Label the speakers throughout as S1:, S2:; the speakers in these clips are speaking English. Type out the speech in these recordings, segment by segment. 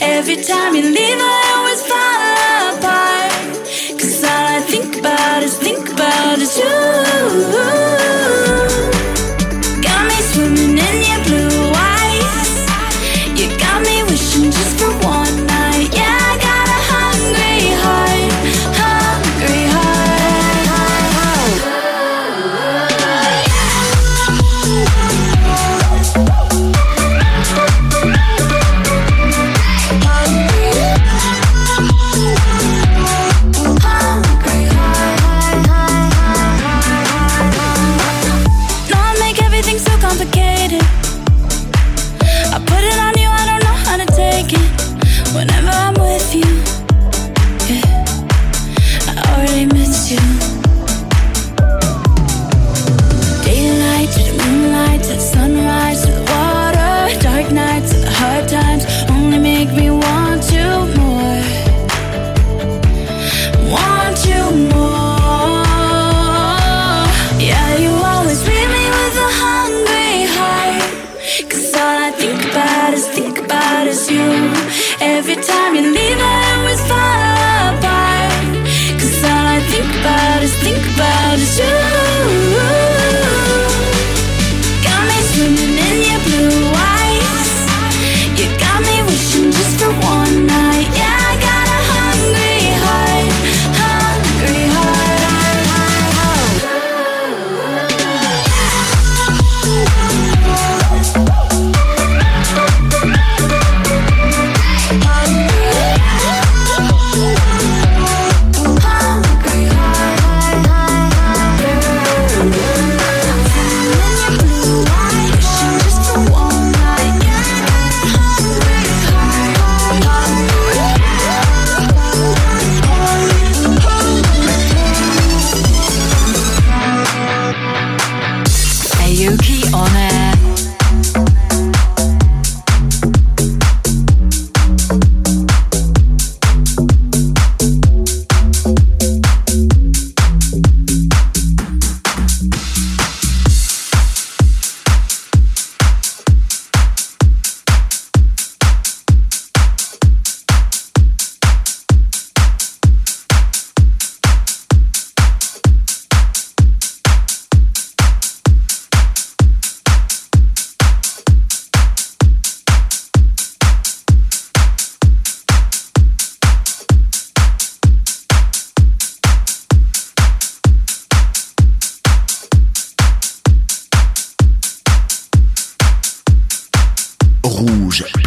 S1: Every time you leave, I always fall apart. Cause all I think about is, think about is you.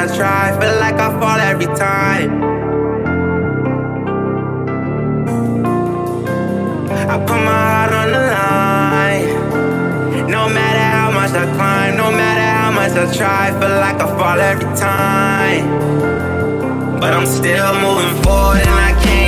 S2: I try. Feel like I fall every time. I put my heart on the line. No matter how much I
S3: climb, no matter how much
S4: I try, feel like I fall every time. But I'm still moving forward and I can't.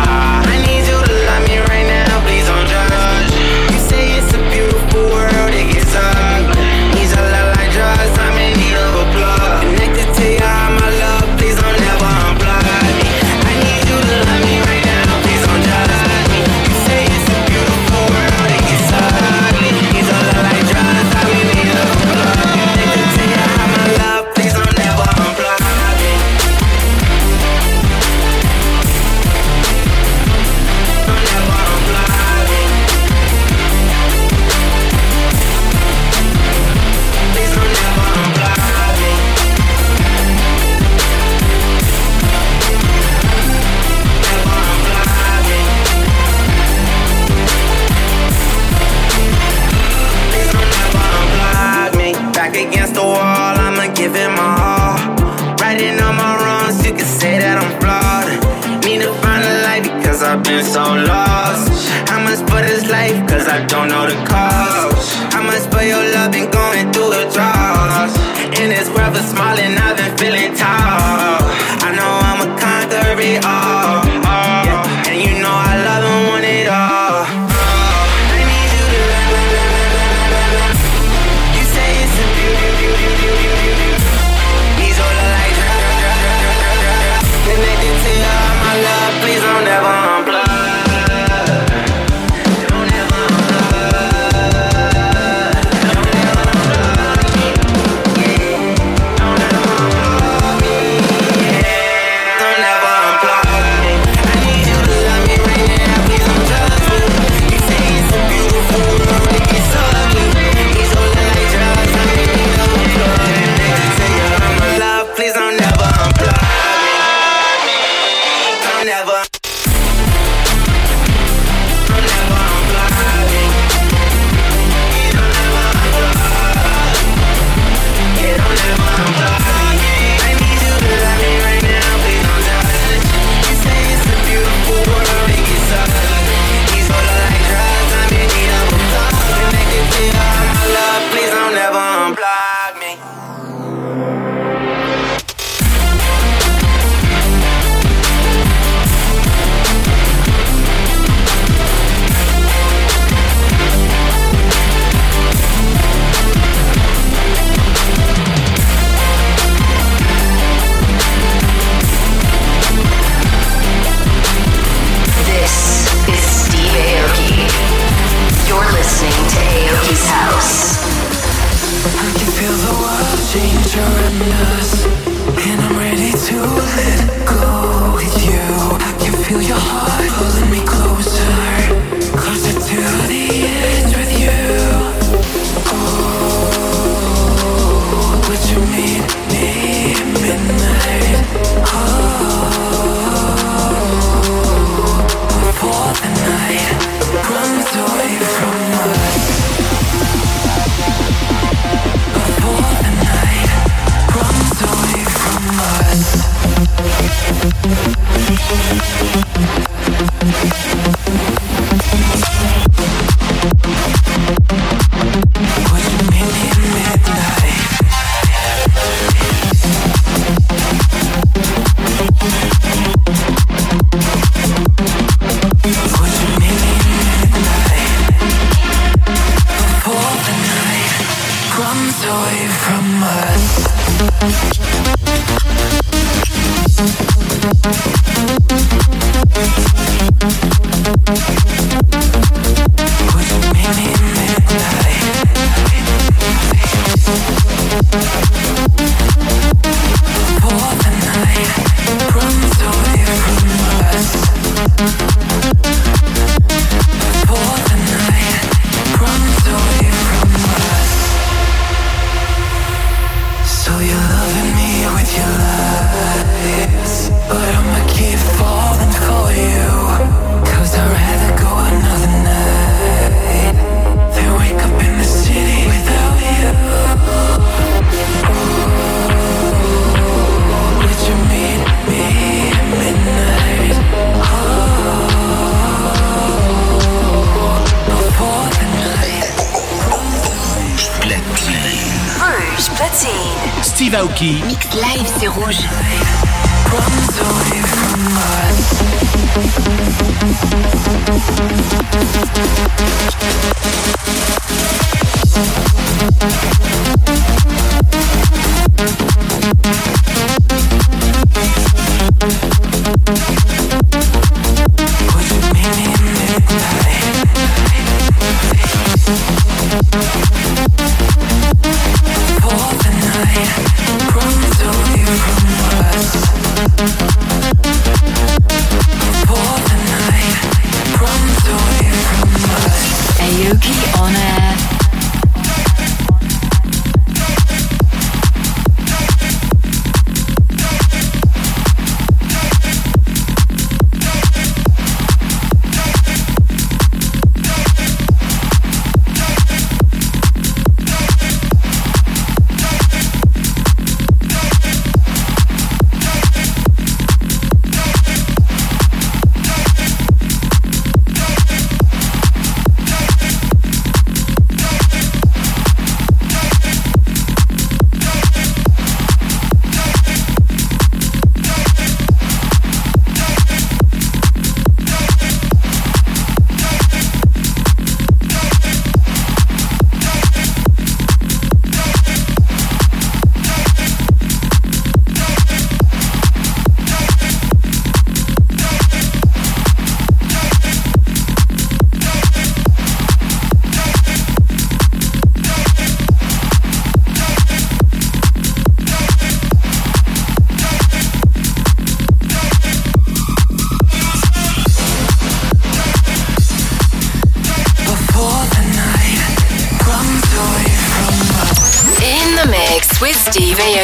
S5: Cause I don't know the
S6: cause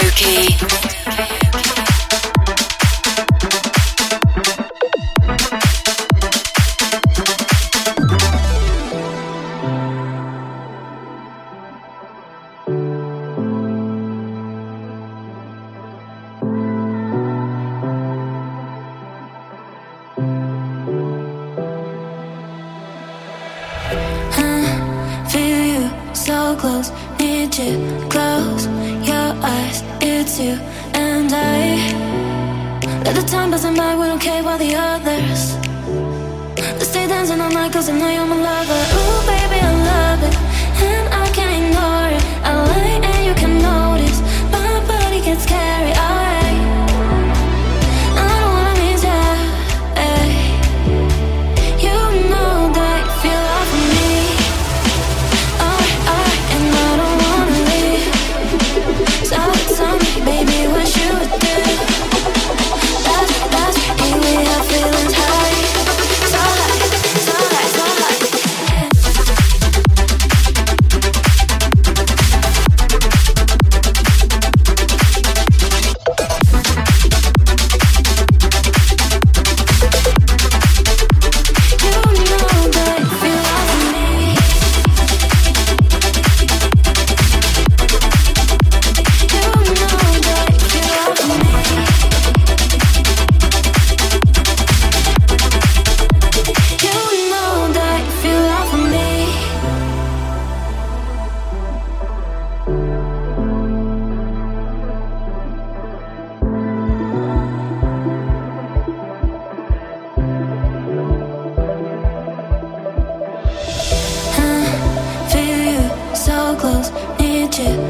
S6: Suzuki. cię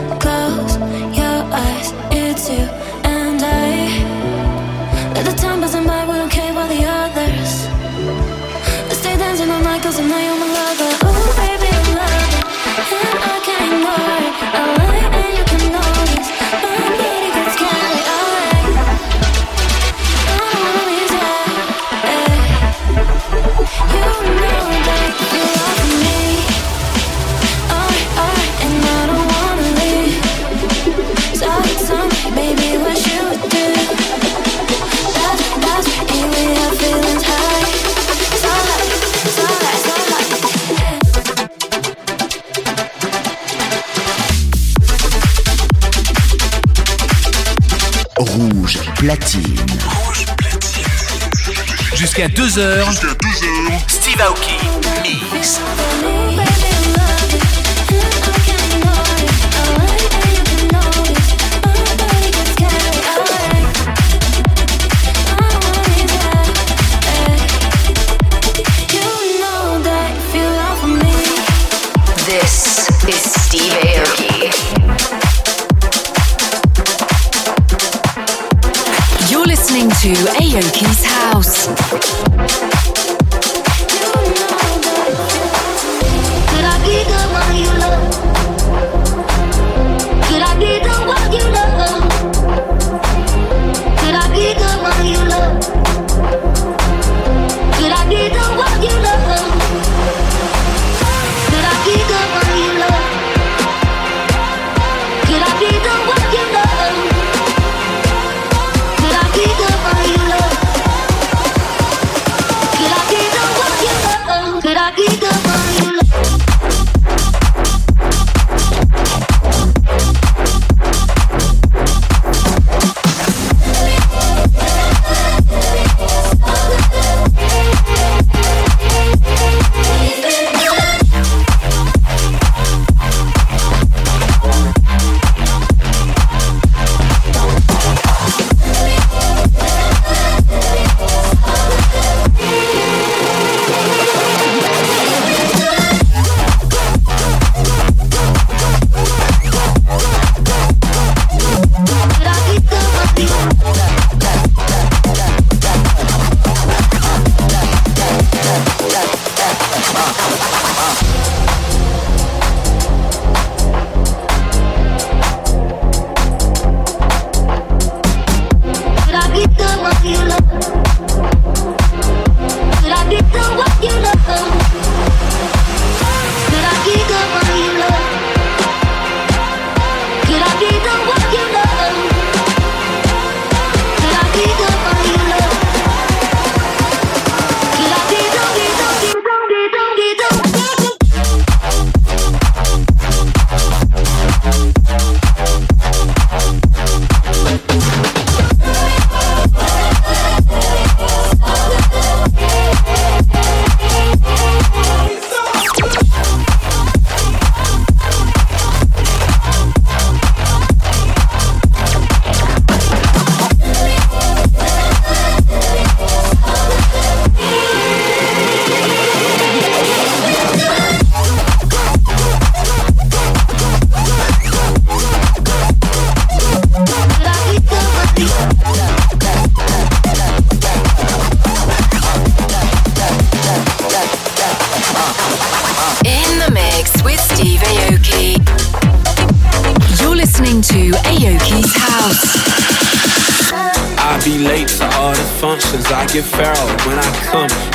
S6: Jusqu'à 2h. Jusqu'à 2h. Steve Aoki. Mix.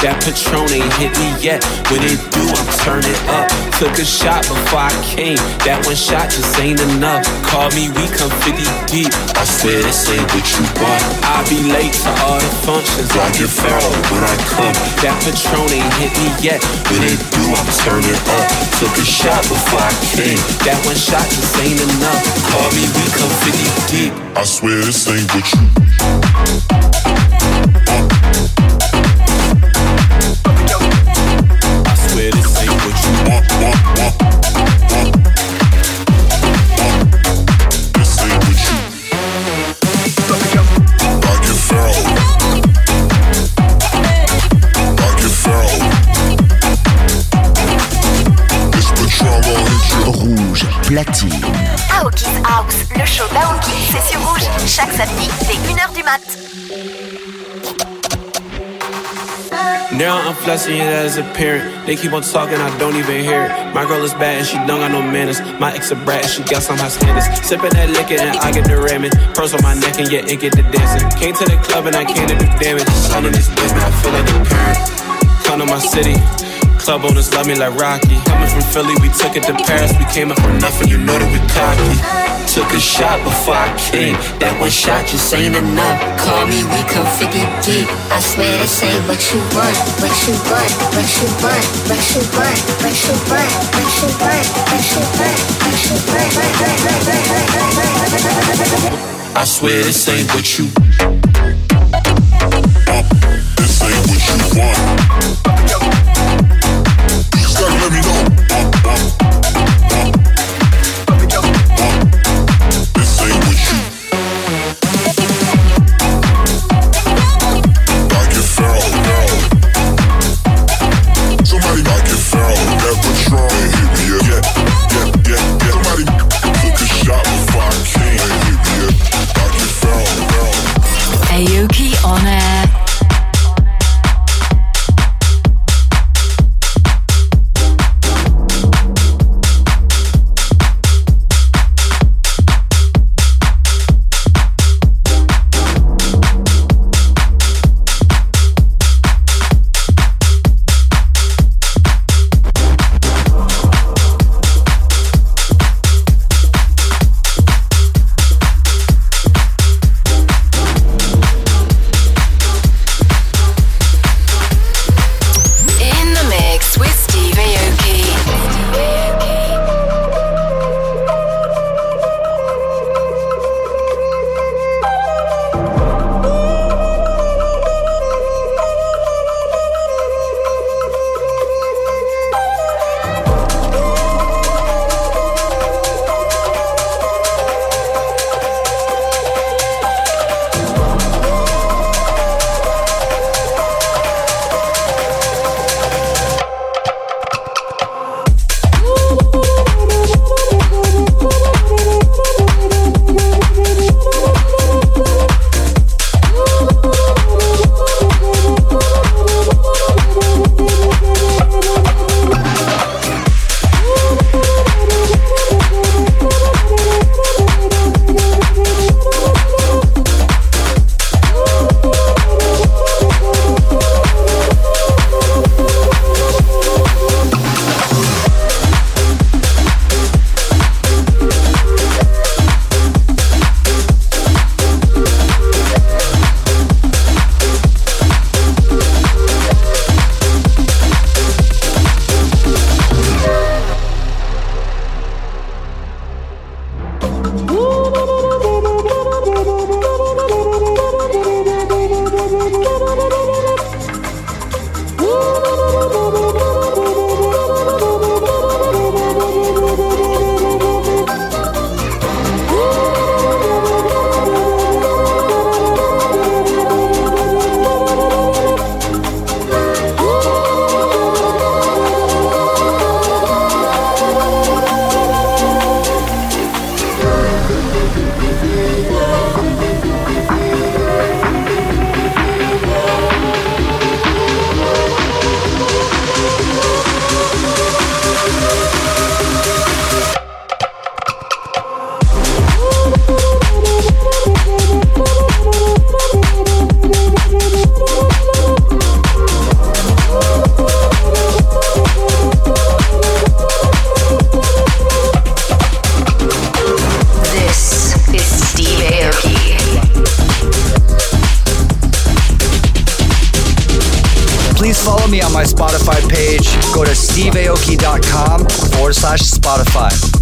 S6: That Patron ain't hit me yet. When it do, I'm turning up. Took a shot before I came. That one shot just ain't enough. Call me, we come 50 deep. I said this ain't what you want. I be late to all the functions. Like your pharaoh when I come. That Patron ain't hit me yet. When it do, I'm turning up. Took a shot before I came. That one shot just ain't enough. Call me, we come 50 deep.
S7: I swear this ain't what you.
S8: Uh. platine.
S9: Aoki's House, le show d'Aoki, c'est sur Rouge. Chaque samedi, c'est 1h du mat'.
S6: Now I'm flexing it as a parent. They keep on talking, I don't even hear it. My girl is bad and she don't got no manners. My ex a brat and she got some high standards. Sipping that liquor and I get the ramming. Pearls on my neck and yeah, it get the dancing. Came to the club and I came to do damage. Son in this business, I feel like the parents. Come to my city. Club owners love me like Rocky. Coming from Philly, we took it to Paris. We came up from nothing, you know that we cocky. Took a shot before I came. That one shot just ain't enough.
S1: Call me, we come 50 deep. I swear this ain't what you want, what you want, what you want, what you want, what you want, what you want, what you want, what you want.
S6: I swear this ain't what you.
S7: This ain't what you want let me know. please follow me on my Spotify page. Go
S3: to steveaoki.com forward slash Spotify.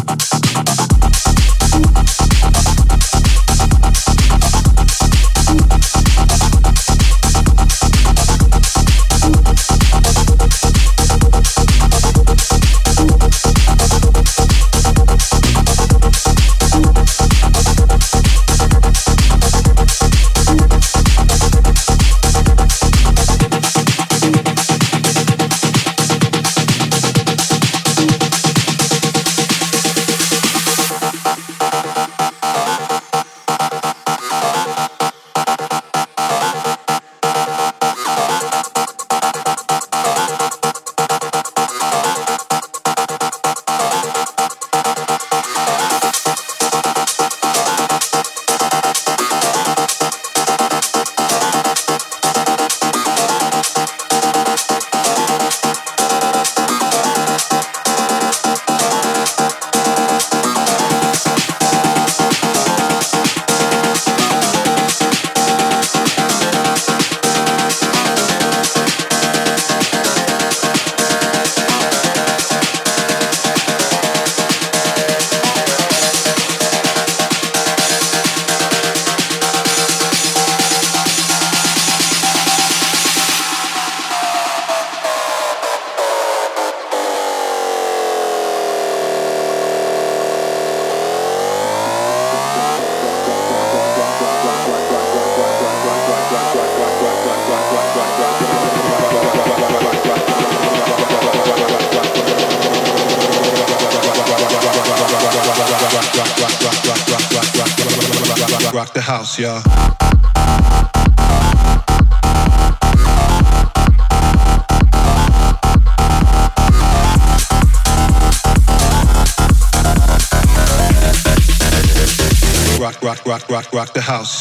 S10: rock, rock the house.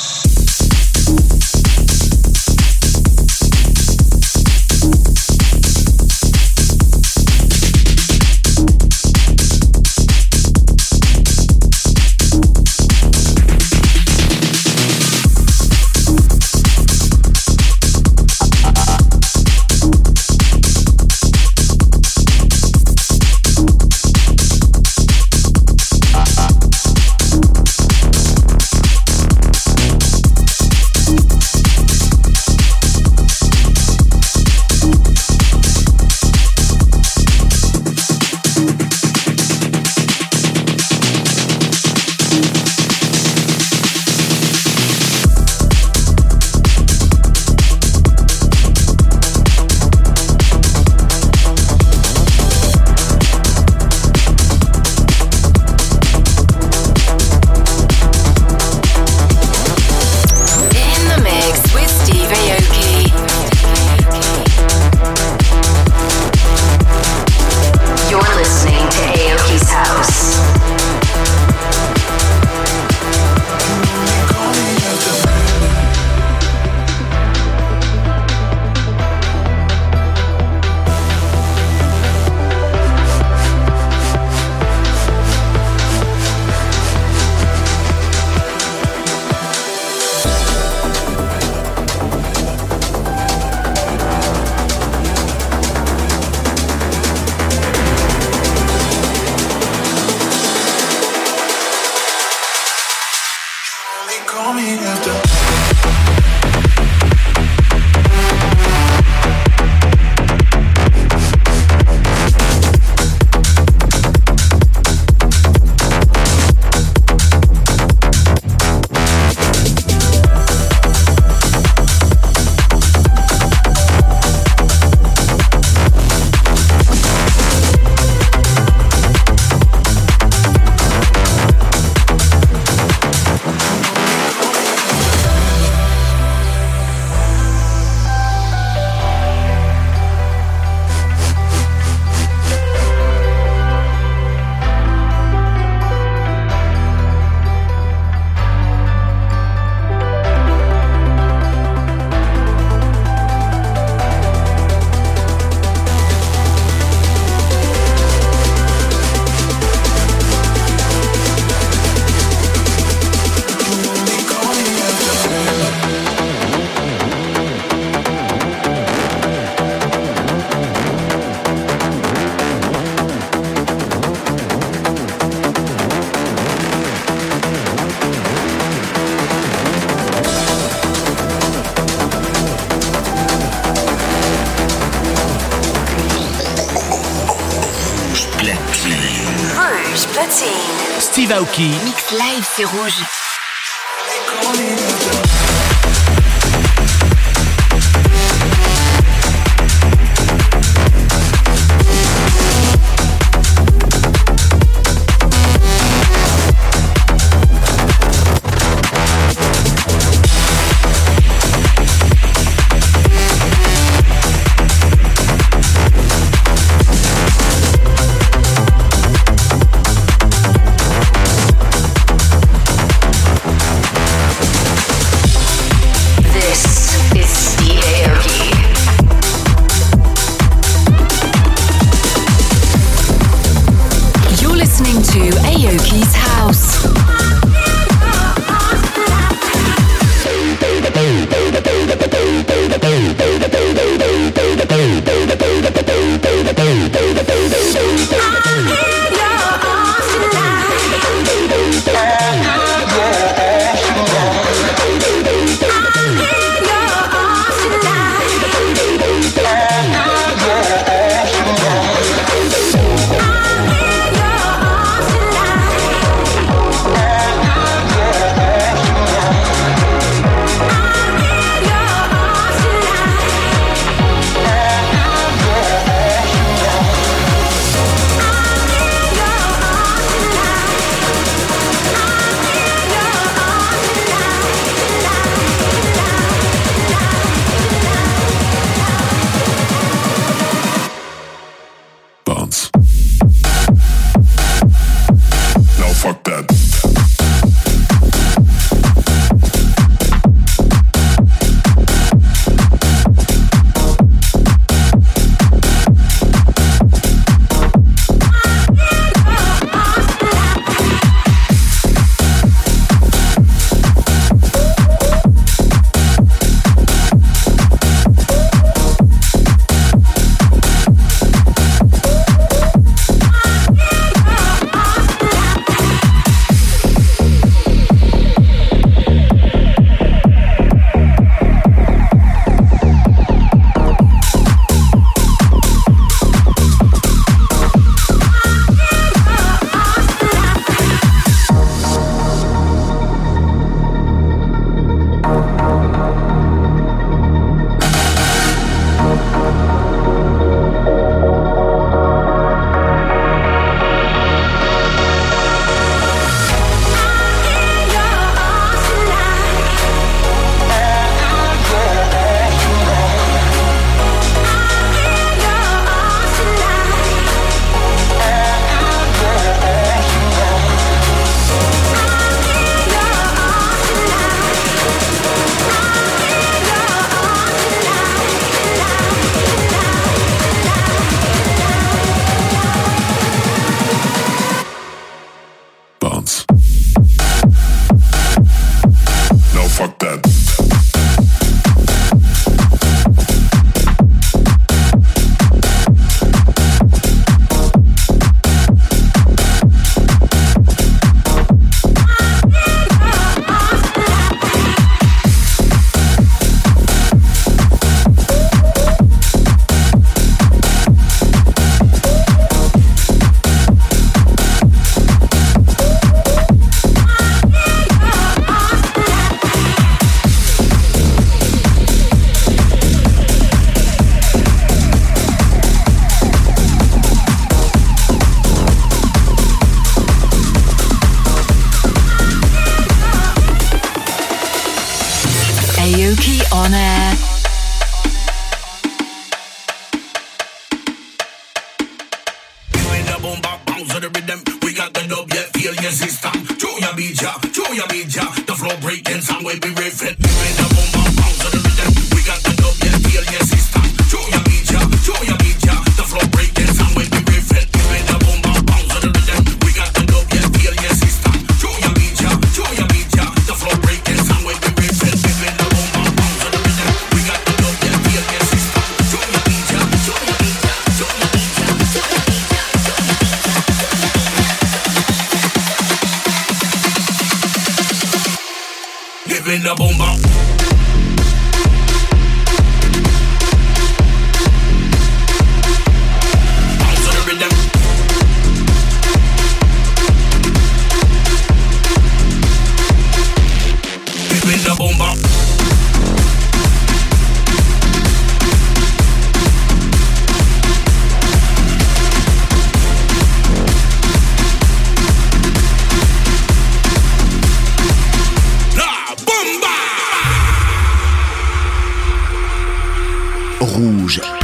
S11: c'est rouge.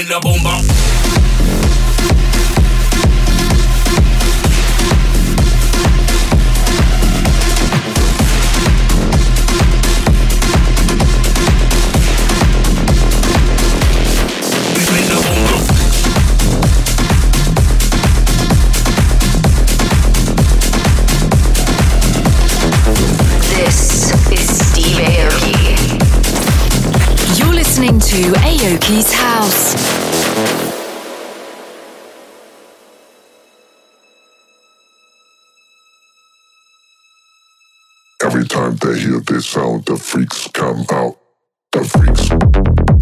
S8: in
S12: the boom bop. sound, the freaks come out, the freaks.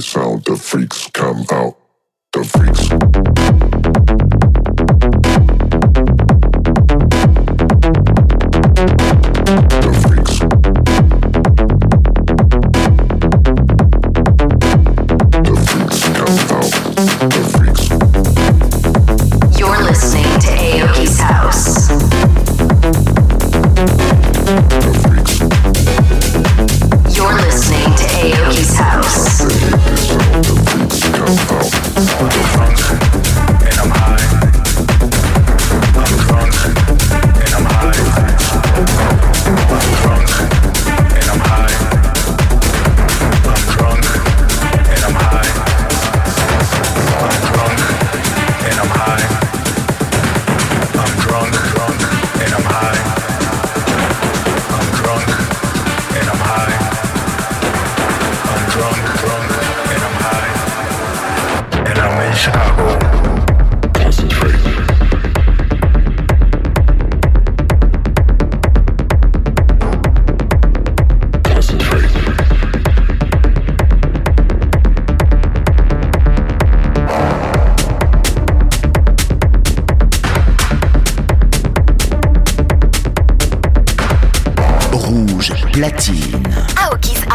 S12: sound,
S7: the freaks come out. The freaks.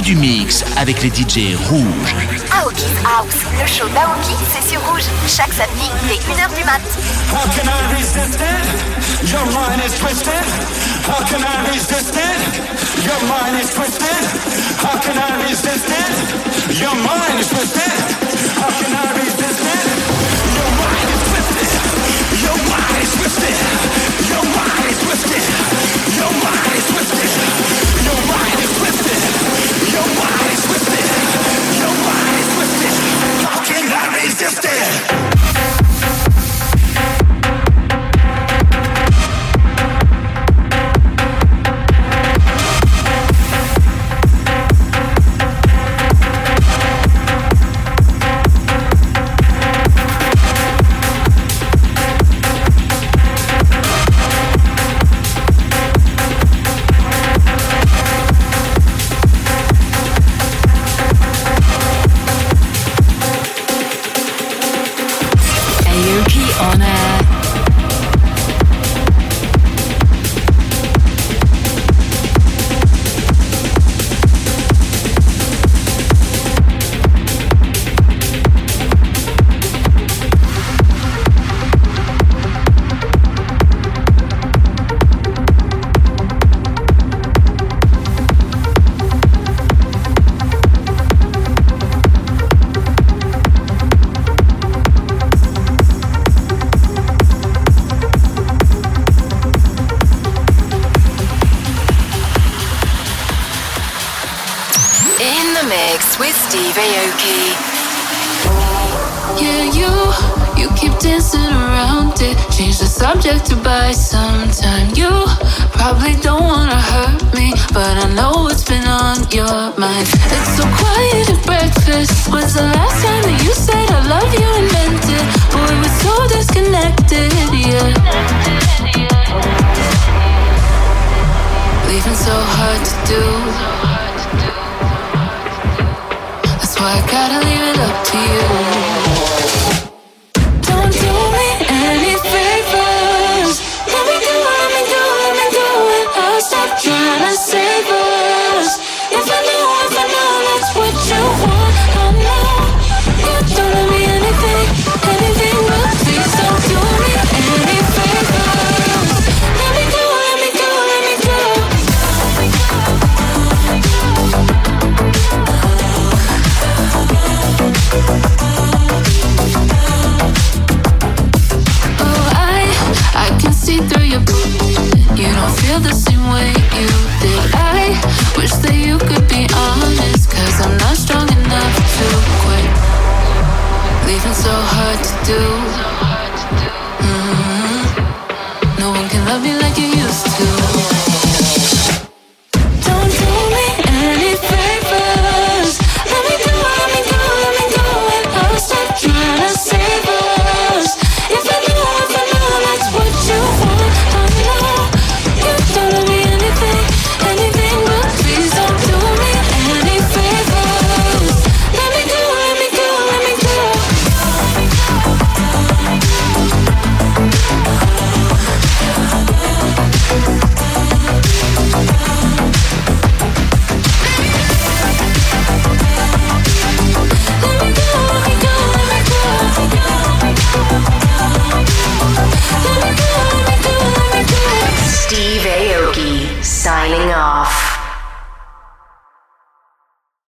S8: du mix avec les DJ rouges.
S9: Aoki House, le show d'Aoki, c'est sur rouge. Chaque samedi, dès 1h du mat.
S13: How can I resist it? Your mind is twisted. How can I resist it? Your mind is twisted. How can I resist it? Your mind is twisted.
S5: so hard to do.